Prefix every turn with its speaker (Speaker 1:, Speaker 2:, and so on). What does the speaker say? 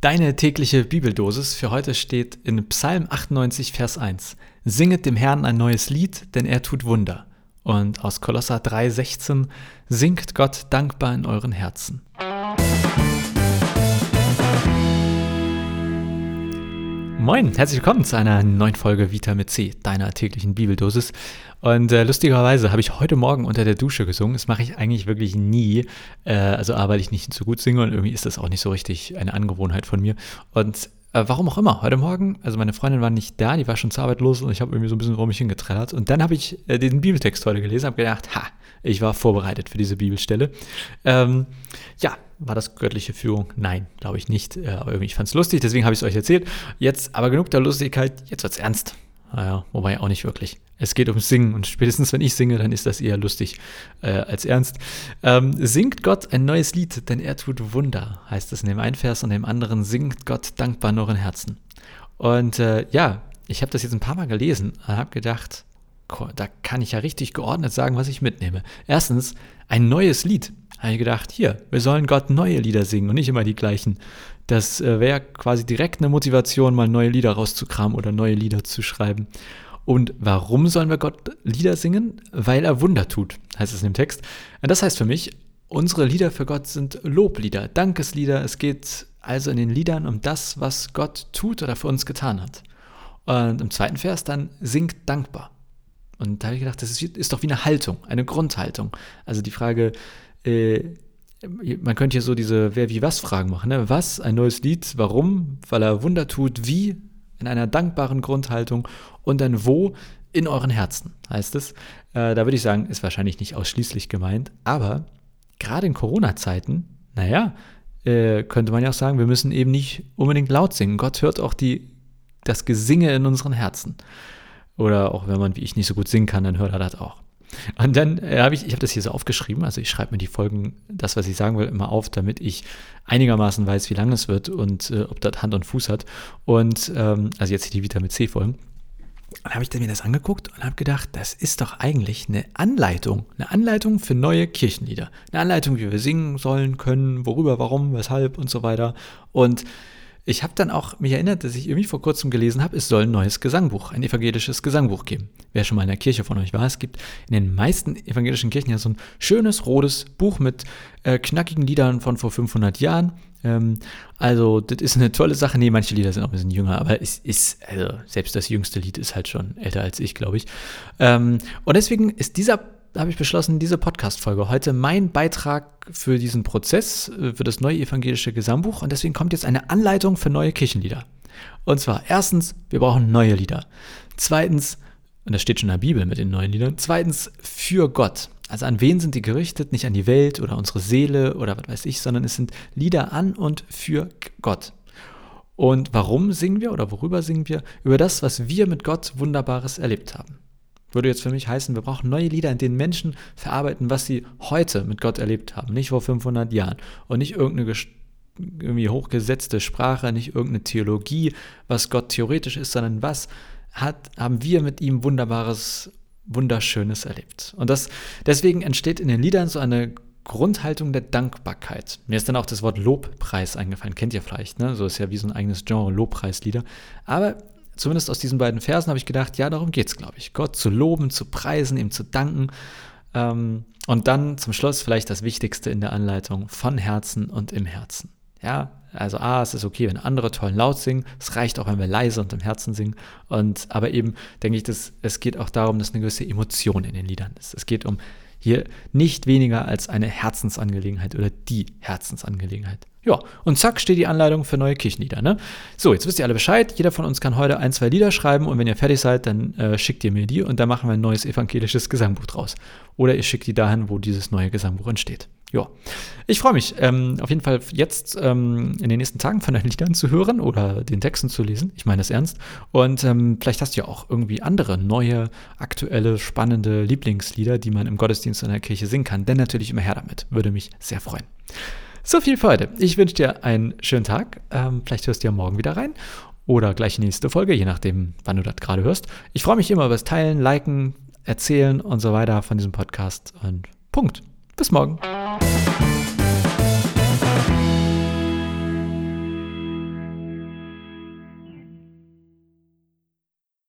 Speaker 1: Deine tägliche Bibeldosis für heute steht in Psalm 98, Vers 1. Singet dem Herrn ein neues Lied, denn er tut Wunder. Und aus Kolosser 3, 16. Singt Gott dankbar in euren Herzen. Moin, herzlich willkommen zu einer neuen Folge Vitamin C, deiner täglichen Bibeldosis. Und äh, lustigerweise habe ich heute Morgen unter der Dusche gesungen. Das mache ich eigentlich wirklich nie. Äh, also A, weil ich nicht so gut singe und irgendwie ist das auch nicht so richtig eine Angewohnheit von mir. Und äh, warum auch immer, heute Morgen, also meine Freundin war nicht da, die war schon zur Arbeit los und ich habe irgendwie so ein bisschen vor mich hingetrellert. Und dann habe ich äh, den Bibeltext heute gelesen, habe gedacht, ha, ich war vorbereitet für diese Bibelstelle. Ähm, ja, war das göttliche Führung? Nein, glaube ich nicht. Äh, aber irgendwie, ich fand es lustig, deswegen habe ich es euch erzählt. Jetzt aber genug der Lustigkeit, jetzt wird es ernst. Naja, wobei auch nicht wirklich. Es geht ums Singen und spätestens wenn ich singe, dann ist das eher lustig äh, als ernst. Ähm, singt Gott ein neues Lied, denn er tut Wunder, heißt es in dem einen Vers und dem anderen singt Gott dankbar in euren Herzen. Und äh, ja, ich habe das jetzt ein paar Mal gelesen und habe gedacht, da kann ich ja richtig geordnet sagen, was ich mitnehme. Erstens, ein neues Lied. Habe ich gedacht, hier, wir sollen Gott neue Lieder singen und nicht immer die gleichen. Das äh, wäre quasi direkt eine Motivation, mal neue Lieder rauszukramen oder neue Lieder zu schreiben. Und warum sollen wir Gott Lieder singen? Weil er Wunder tut, heißt es in dem Text. Das heißt für mich, unsere Lieder für Gott sind Loblieder, Dankeslieder. Es geht also in den Liedern um das, was Gott tut oder für uns getan hat. Und im zweiten Vers dann singt dankbar. Und da habe ich gedacht, das ist, ist, doch wie eine Haltung, eine Grundhaltung. Also die Frage, äh, man könnte hier so diese Wer wie was Fragen machen. Ne? Was, ein neues Lied, warum, weil er Wunder tut, wie, in einer dankbaren Grundhaltung und dann wo, in euren Herzen, heißt es. Äh, da würde ich sagen, ist wahrscheinlich nicht ausschließlich gemeint, aber gerade in Corona-Zeiten, naja, äh, könnte man ja auch sagen, wir müssen eben nicht unbedingt laut singen. Gott hört auch die, das Gesinge in unseren Herzen. Oder auch wenn man wie ich nicht so gut singen kann, dann hört er das auch. Und dann äh, habe ich, ich habe das hier so aufgeschrieben, also ich schreibe mir die Folgen, das, was ich sagen will, immer auf, damit ich einigermaßen weiß, wie lang es wird und äh, ob das Hand und Fuß hat. Und ähm, also jetzt hier die Vitamin C-Folgen. Dann habe ich mir das angeguckt und habe gedacht, das ist doch eigentlich eine Anleitung, eine Anleitung für neue Kirchenlieder. Eine Anleitung, wie wir singen sollen, können, worüber, warum, weshalb und so weiter. Und ich habe dann auch mich erinnert, dass ich irgendwie vor kurzem gelesen habe, es soll ein neues Gesangbuch, ein evangelisches Gesangbuch geben. Wer schon mal in der Kirche von euch war, es gibt in den meisten evangelischen Kirchen ja so ein schönes rotes Buch mit äh, knackigen Liedern von vor 500 Jahren. Ähm, also, das ist eine tolle Sache. Nee, manche Lieder sind auch ein bisschen jünger, aber es ist, also, selbst das jüngste Lied ist halt schon älter als ich, glaube ich. Ähm, und deswegen ist dieser habe ich beschlossen, diese Podcast-Folge heute mein Beitrag für diesen Prozess, äh, für das neue evangelische Gesangbuch. Und deswegen kommt jetzt eine Anleitung für neue Kirchenlieder. Und zwar erstens, wir brauchen neue Lieder. Zweitens, und das steht schon in der Bibel mit den neuen Liedern. Zweitens, für Gott. Also an wen sind die gerichtet? Nicht an die Welt oder unsere Seele oder was weiß ich, sondern es sind Lieder an und für Gott. Und warum singen wir oder worüber singen wir? Über das, was wir mit Gott Wunderbares erlebt haben. Würde jetzt für mich heißen, wir brauchen neue Lieder, in denen Menschen verarbeiten, was sie heute mit Gott erlebt haben, nicht vor 500 Jahren. Und nicht irgendeine irgendwie hochgesetzte Sprache, nicht irgendeine Theologie, was Gott theoretisch ist, sondern was hat, haben wir mit ihm Wunderbares, Wunderschönes erlebt. Und das, deswegen entsteht in den Liedern so eine Grundhaltung der Dankbarkeit. Mir ist dann auch das Wort Lobpreis eingefallen, kennt ihr vielleicht, ne? So ist ja wie so ein eigenes Genre, Lobpreislieder. Aber zumindest aus diesen beiden Versen habe ich gedacht, ja, darum geht es, glaube ich. Gott zu loben, zu preisen, ihm zu danken. Ähm, und dann zum Schluss vielleicht das Wichtigste in der Anleitung, von Herzen und im Herzen. Ja, also A, es ist okay, wenn andere toll laut singen. Es reicht auch, wenn wir leise und im Herzen singen. Und aber eben denke ich, dass es geht auch darum, dass eine gewisse Emotion in den Liedern ist. Es geht um hier nicht weniger als eine Herzensangelegenheit oder die Herzensangelegenheit. Ja, und zack steht die Anleitung für neue Kirchenlieder. Ne? So, jetzt wisst ihr alle Bescheid. Jeder von uns kann heute ein, zwei Lieder schreiben und wenn ihr fertig seid, dann äh, schickt ihr mir die und dann machen wir ein neues evangelisches Gesangbuch draus. Oder ihr schickt die dahin, wo dieses neue Gesangbuch entsteht. Ja, ich freue mich ähm, auf jeden Fall jetzt ähm, in den nächsten Tagen von den Liedern zu hören oder den Texten zu lesen. Ich meine das ernst. Und ähm, vielleicht hast du ja auch irgendwie andere neue, aktuelle, spannende Lieblingslieder, die man im Gottesdienst in der Kirche singen kann. Denn natürlich immer her damit. Würde mich sehr freuen. So viel für heute. Ich wünsche dir einen schönen Tag. Ähm, vielleicht hörst du ja morgen wieder rein oder gleich die nächste Folge, je nachdem, wann du das gerade hörst. Ich freue mich immer über das Teilen, Liken, Erzählen und so weiter von diesem Podcast. Und Punkt. Bis morgen.